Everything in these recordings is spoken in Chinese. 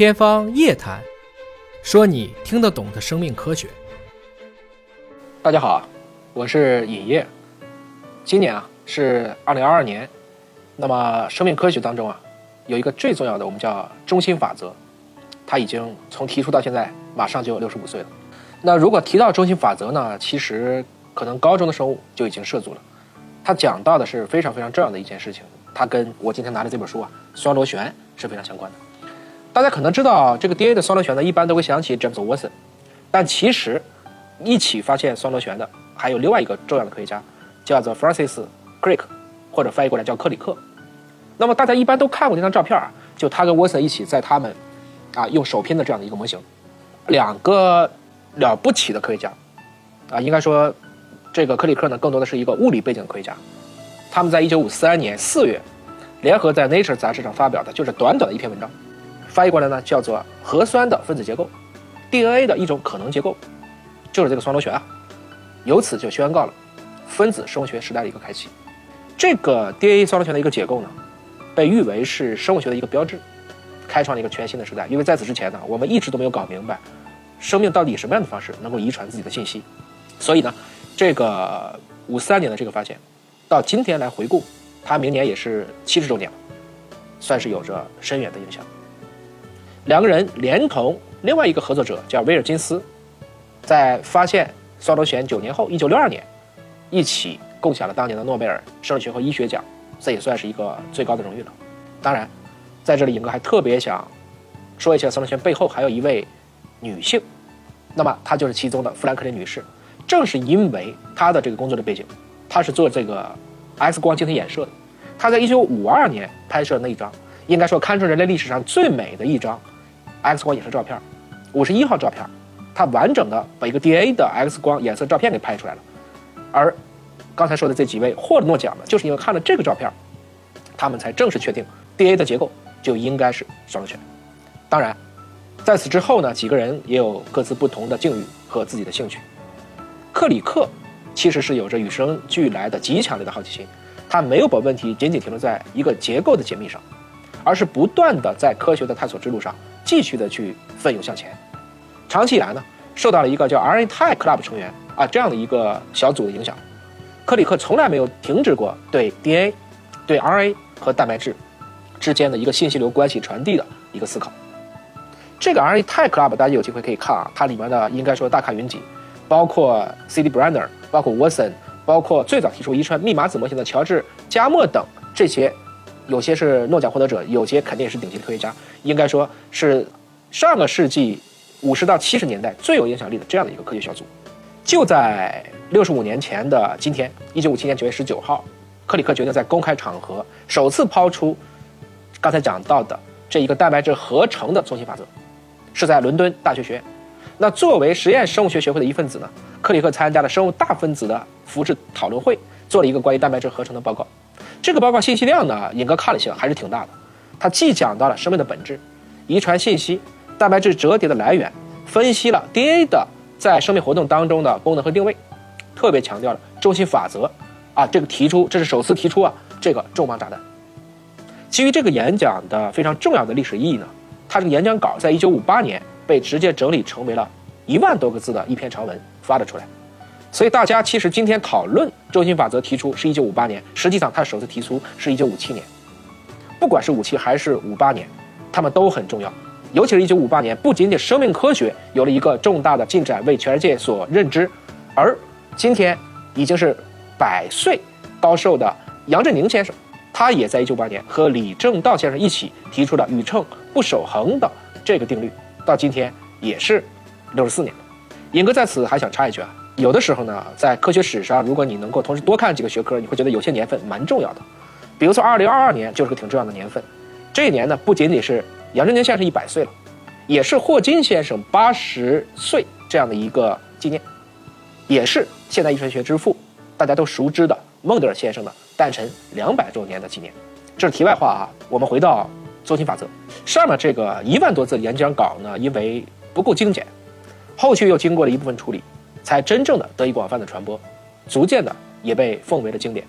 天方夜谭，说你听得懂的生命科学。大家好，我是尹烨。今年啊是二零二二年，那么生命科学当中啊有一个最重要的，我们叫中心法则，它已经从提出到现在马上就六十五岁了。那如果提到中心法则呢，其实可能高中的生物就已经涉足了。它讲到的是非常非常重要的一件事情，它跟我今天拿的这本书啊双螺旋是非常相关的。大家可能知道这个 DA 的双螺旋呢，一般都会想起 James Watson，但其实一起发现双螺旋的还有另外一个重要的科学家，叫做 Francis Crick，或者翻译过来叫克里克。那么大家一般都看过那张照片啊，就他跟 Watson 一起在他们啊用手拼的这样的一个模型，两个了不起的科学家啊，应该说这个克里克呢更多的是一个物理背景的科学家。他们在一九五三年四月联合在 Nature 杂志上发表的就是短短的一篇文章。翻译过来呢，叫做核酸的分子结构，DNA 的一种可能结构，就是这个双螺旋啊。由此就宣告了分子生物学时代的一个开启。这个 DNA 双螺旋的一个结构呢，被誉为是生物学的一个标志，开创了一个全新的时代。因为在此之前呢，我们一直都没有搞明白生命到底以什么样的方式能够遗传自己的信息。所以呢，这个五三年的这个发现，到今天来回顾，它明年也是七十周年了，算是有着深远的影响。两个人连同另外一个合作者叫威尔金斯，在发现双螺旋九年后，一九六二年，一起共享了当年的诺贝尔生理学和医学奖，这也算是一个最高的荣誉了。当然，在这里尹哥还特别想说一下双螺旋背后还有一位女性，那么她就是其中的富兰克林女士。正是因为她的这个工作的背景，她是做这个 X 光晶体衍射的，她在一九五二年拍摄的那一张，应该说堪称人类历史上最美的一张。X 光衍射照片，五十一号照片，它完整的把一个 DNA 的 X 光衍射照片给拍出来了。而刚才说的这几位获了诺奖的，就是因为看了这个照片，他们才正式确定 DNA 的结构就应该是双螺旋。当然，在此之后呢，几个人也有各自不同的境遇和自己的兴趣。克里克其实是有着与生俱来的极强烈的好奇心，他没有把问题仅仅停留在一个结构的解密上，而是不断的在科学的探索之路上。继续的去奋勇向前，长期以来呢，受到了一个叫 RNA Club 成员啊这样的一个小组的影响，克里克从来没有停止过对 DNA、对 RNA 和蛋白质之间的一个信息流关系传递的一个思考。这个 RNA Club 大家有机会可以看啊，它里面的应该说大咖云集，包括 C.D. Brenner，包括 Watson，包括最早提出遗传密码子模型的乔治加莫等这些。有些是诺奖获得者，有些肯定也是顶级的科学家，应该说是上个世纪五十到七十年代最有影响力的这样的一个科学小组。就在六十五年前的今天，一九五七年九月十九号，克里克决定在公开场合首次抛出刚才讲到的这一个蛋白质合成的中心法则，是在伦敦大学学院。那作为实验生物学学会的一份子呢，克里克参加了生物大分子的复制讨论会，做了一个关于蛋白质合成的报告。这个报告信息量呢，尹哥看了一下，还是挺大的。它既讲到了生命的本质、遗传信息、蛋白质折叠的来源，分析了 DNA 的在生命活动当中的功能和定位，特别强调了中心法则。啊，这个提出，这是首次提出啊，这个重磅炸弹。基于这个演讲的非常重要的历史意义呢，他这个演讲稿在1958年被直接整理成为了一万多个字的一篇长文发了出来。所以大家其实今天讨论中心法则提出是一九五八年，实际上它首次提出是一九五七年。不管是五七还是五八年，他们都很重要。尤其是一九五八年，不仅仅生命科学有了一个重大的进展，为全世界所认知，而今天已经是百岁高寿的杨振宁先生，他也在一九八年和李政道先生一起提出了宇称不守恒的这个定律，到今天也是六十四年了。尹哥在此还想插一句啊。有的时候呢，在科学史上，如果你能够同时多看几个学科，你会觉得有些年份蛮重要的。比如说，二零二二年就是个挺重要的年份。这一年呢，不仅仅是杨振宁先生一百岁了，也是霍金先生八十岁这样的一个纪念，也是现代遗传学之父大家都熟知的孟德尔先生的诞辰两百周年的纪念。这是题外话啊，我们回到中心法则上面这个一万多字演讲稿呢，因为不够精简，后续又经过了一部分处理。才真正的得以广泛的传播，逐渐的也被奉为了经典。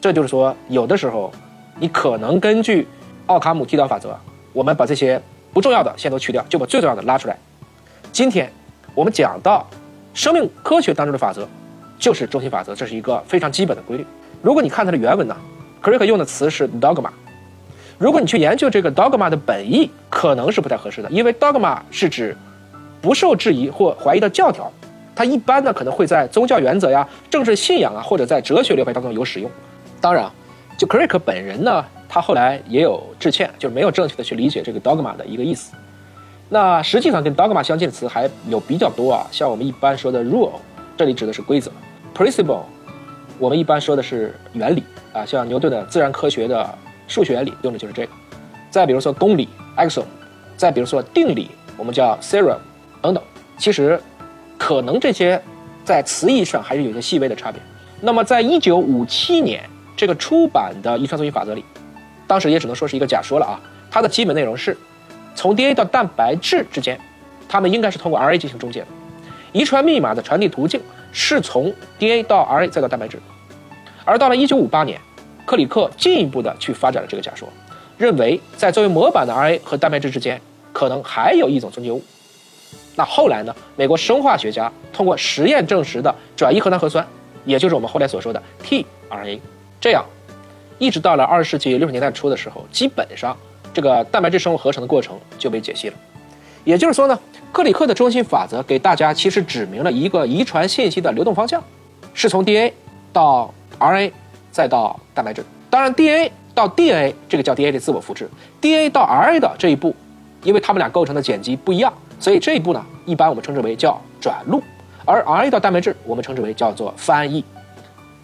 这就是说，有的时候，你可能根据奥卡姆剃刀法则，我们把这些不重要的先都去掉，就把最重要的拉出来。今天我们讲到生命科学当中的法则，就是中心法则，这是一个非常基本的规律。如果你看它的原文呢，克瑞克用的词是 dogma。如果你去研究这个 dogma 的本意，可能是不太合适的，因为 dogma 是指不受质疑或怀疑的教条，它一般呢可能会在宗教原则呀、政治信仰啊，或者在哲学流派当中有使用。当然，就克瑞克本人呢，他后来也有致歉，就是没有正确的去理解这个 dogma 的一个意思。那实际上跟 dogma 相近的词还有比较多啊，像我们一般说的 rule，这里指的是规则；principle，我们一般说的是原理啊，像牛顿的自然科学的数学原理用的就是这个。再比如说公理 axiom，再比如说定理，我们叫 theorem 等等。其实可能这些在词义上还是有些细微的差别。那么在一九五七年这个出版的遗传作用法则里，当时也只能说是一个假说了啊，它的基本内容是。从 DNA 到蛋白质之间，它们应该是通过 RNA 进行中介的。遗传密码的传递途径是从 DNA 到 RNA 再到蛋白质。而到了1958年，克里克进一步的去发展了这个假说，认为在作为模板的 RNA 和蛋白质之间可能还有一种中介物。那后来呢？美国生化学家通过实验证实的转移核糖核酸，也就是我们后来所说的 tRNA。这样，一直到了20世纪60年代初的时候，基本上。这个蛋白质生物合成的过程就被解析了，也就是说呢，克里克的中心法则给大家其实指明了一个遗传信息的流动方向，是从 DNA 到 RNA 再到蛋白质。当然，DNA 到 DNA 这个叫 DNA 的自我复制，DNA 到 RNA 的这一步，因为它们俩构成的碱基不一样，所以这一步呢，一般我们称之为叫转录。而 RNA 到蛋白质，我们称之为叫做翻译。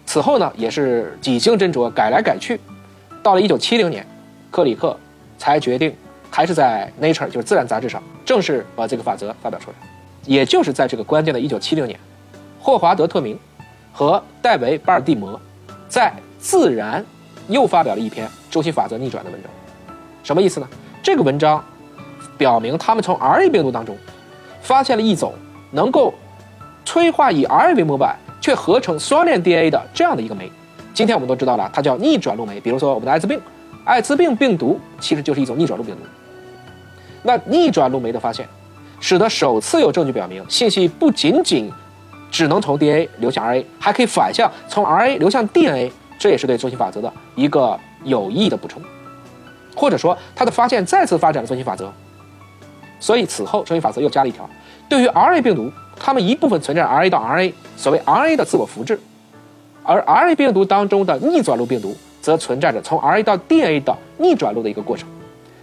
此后呢，也是几经斟酌，改来改去，到了1970年，克里克。才决定，还是在 Nature 就是自然杂志上正式把这个法则发表出来。也就是在这个关键的1970年，霍华德·特明和戴维·巴尔蒂摩在《自然》又发表了一篇周期法则逆转的文章。什么意思呢？这个文章表明他们从 RNA 病毒当中发现了一种能够催化以 RNA 为模板却合成双链 DNA 的这样的一个酶。今天我们都知道了，它叫逆转录酶。比如说我们的艾滋病。艾滋病病毒其实就是一种逆转录病毒。那逆转录酶的发现，使得首次有证据表明，信息不仅仅只能从 DNA 流向 RNA，还可以反向从 RNA 流向 DNA。这也是对中心法则的一个有益的补充，或者说它的发现再次发展了中心法则。所以此后中心法则又加了一条：对于 RNA 病毒，它们一部分存在 RNA 到 RNA，所谓 RNA 的自我复制，而 RNA 病毒当中的逆转录病毒。则存在着从 RNA 到 DNA 的逆转录的一个过程，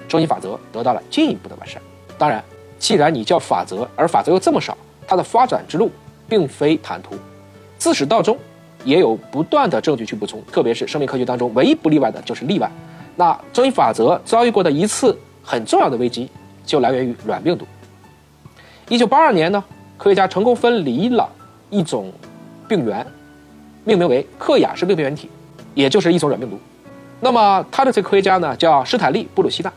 中心法则得到了进一步的完善。当然，既然你叫法则，而法则又这么少，它的发展之路并非坦途，自始到终也有不断的证据去补充。特别是生命科学当中唯一不例外的就是例外。那中心法则遭遇过的一次很重要的危机，就来源于软病毒。一九八二年呢，科学家成功分离了一种病原，命名为克雅氏病原体。也就是一种软病毒，那么他的这科学家呢叫施坦利·布鲁西纳，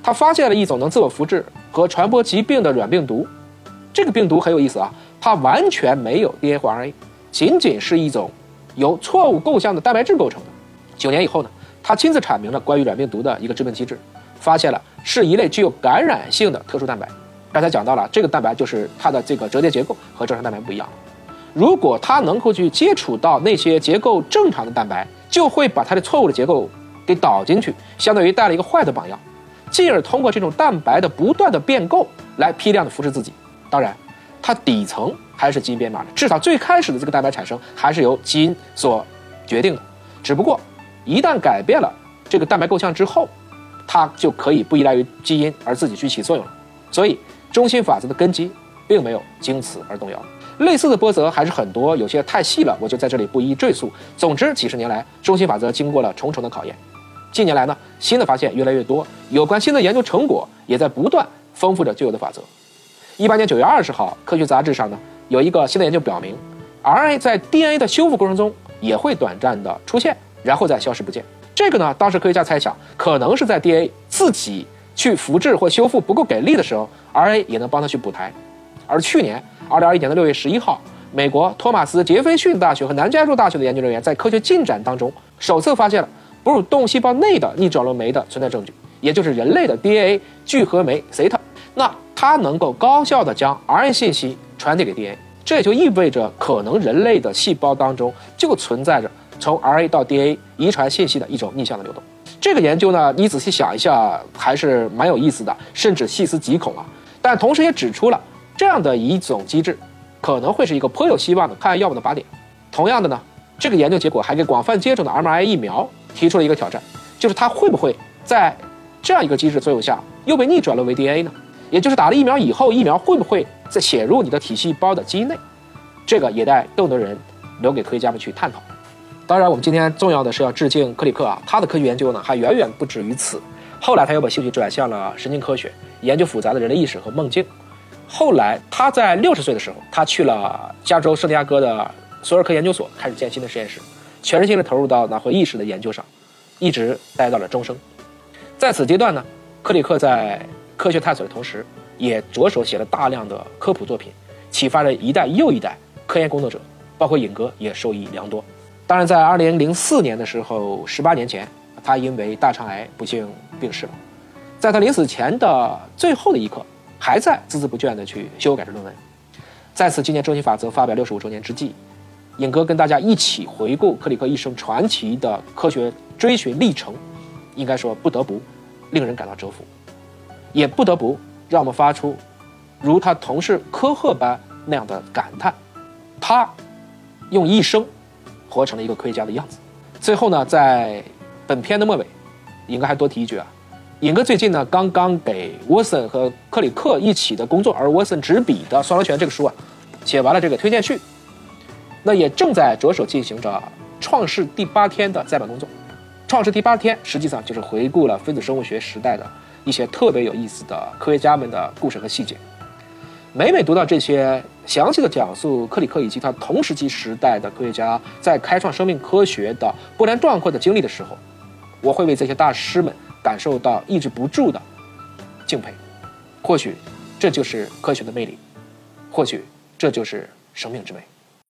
他发现了一种能自我复制和传播疾病的软病毒。这个病毒很有意思啊，它完全没有 DNA 或 RNA，仅仅是一种由错误构象的蛋白质构成的。九年以后呢，他亲自阐明了关于软病毒的一个致病机制，发现了是一类具有感染性的特殊蛋白。刚才讲到了，这个蛋白就是它的这个折叠结构和正常蛋白不一样。如果它能够去接触到那些结构正常的蛋白，就会把它的错误的结构给导进去，相当于带了一个坏的榜样，进而通过这种蛋白的不断的变构来批量的复制自己。当然，它底层还是基因编码的，至少最开始的这个蛋白产生还是由基因所决定的。只不过一旦改变了这个蛋白构象之后，它就可以不依赖于基因而自己去起作用了。所以，中心法则的根基并没有经此而动摇。类似的波折还是很多，有些太细了，我就在这里不一一赘述。总之，几十年来，中心法则经过了重重的考验。近年来呢，新的发现越来越多，有关新的研究成果也在不断丰富着旧有的法则。一八年九月二十号，科学杂志上呢有一个新的研究表明，RNA 在 DNA 的修复过程中也会短暂的出现，然后再消失不见。这个呢，当时科学家猜想，可能是在 DNA 自己去复制或修复不够给力的时候，RNA 也能帮它去补台。而去年。二零二一年的六月十一号，美国托马斯杰斐逊大学和南加州大学的研究人员在科学进展当中首次发现了哺乳动物细胞内的逆转录酶的存在证据，也就是人类的 DNA 聚合酶 Theta 那它能够高效的将 RNA 信息传递给 DNA，这也就意味着可能人类的细胞当中就存在着从 R A 到 D A 遗传信息的一种逆向的流动。这个研究呢，你仔细想一下，还是蛮有意思的，甚至细思极恐啊。但同时也指出了这样的一种机制，可能会是一个颇有希望的抗癌药物的靶点。同样的呢，这个研究结果还给广泛接种的 mRNA 疫苗提出了一个挑战，就是它会不会在这样一个机制作用下又被逆转了为 DNA 呢？也就是打了疫苗以后，疫苗会不会再写入你的体细胞的基因内？这个也待更多人留给科学家们去探讨。当然，我们今天重要的是要致敬克里克啊，他的科学研究呢还远远不止于此。后来他又把兴趣转向了神经科学，研究复杂的人类意识和梦境。后来他在六十岁的时候，他去了加州圣地亚哥的索尔克研究所，开始建新的实验室，全身心的投入到脑回意识的研究上，一直待到了终生。在此阶段呢，克里克在科学探索的同时，也着手写了大量的科普作品，启发了一代又一代科研工作者，包括尹哥也受益良多。当然，在二零零四年的时候，十八年前，他因为大肠癌不幸病逝了。在他临死前的最后的一刻，还在孜孜不倦地去修改着论文。在此今年中心法则发表六十五周年之际，尹哥跟大家一起回顾克里克一生传奇的科学追寻历程，应该说不得不令人感到折服，也不得不让我们发出如他同事科赫般那样的感叹：他用一生。活成了一个科学家的样子。最后呢，在本片的末尾，尹哥还多提一句啊，尹哥最近呢刚刚给沃森和克里克一起的工作，而沃森执笔的《双螺旋》这个书啊，写完了这个推荐序，那也正在着手进行着《创世第八天》的再版工作。《创世第八天》实际上就是回顾了分子生物学时代的一些特别有意思的科学家们的故事和细节。每每读到这些详细的讲述克里克以及他同时期时代的科学家在开创生命科学的波澜壮阔的经历的时候，我会为这些大师们感受到抑制不住的敬佩。或许这就是科学的魅力，或许这就是生命之美。